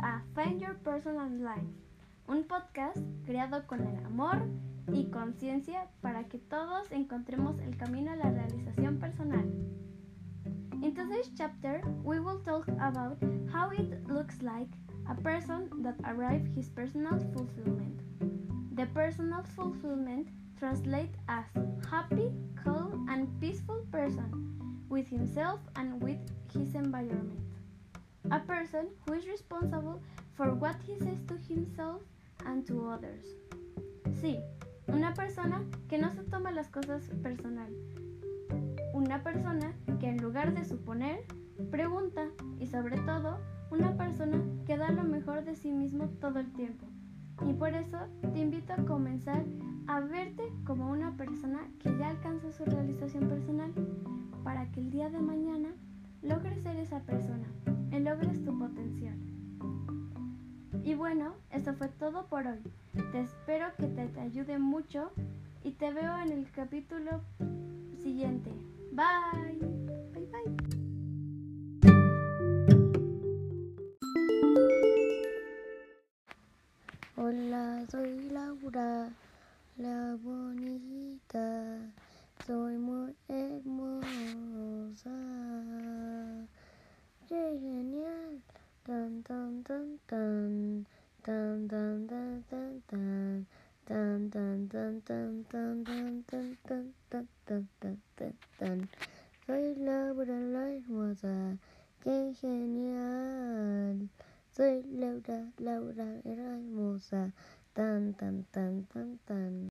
a Find Your Personal Life, un podcast creado con el amor y conciencia para que todos encontremos el camino a la realización personal. In today's chapter, we will talk about how it looks like a person that arrives his personal fulfillment. The personal fulfillment translates as happy, calm, and peaceful person with himself and with his environment. A person who is responsible for what he says to himself and to others. Sí, una persona que no se toma las cosas personal. Una persona que en lugar de suponer, pregunta y sobre todo una persona que da lo mejor de sí mismo todo el tiempo. Y por eso te invito a comenzar a verte como una persona que ya alcanza su realización personal para que el día de mañana logres ser esa persona logres tu potencial. Y bueno, eso fue todo por hoy. Te espero que te, ayude mucho y te veo en el capítulo siguiente. Bye. Bye bye. Hola, soy Laura, la bonita. Soy muy hermosa. ¡Qué genial! Tan, tan, tan, tan. Tan, tan, tan, tan, tan. Tan, tan, tan, tan, tan, tan, tan, tan, tan, tan, tan, tan, tan. Soy Laura la hermosa. ¡Qué genial! Soy Laura, Laura era hermosa. Tan, tan, tan, tan, tan.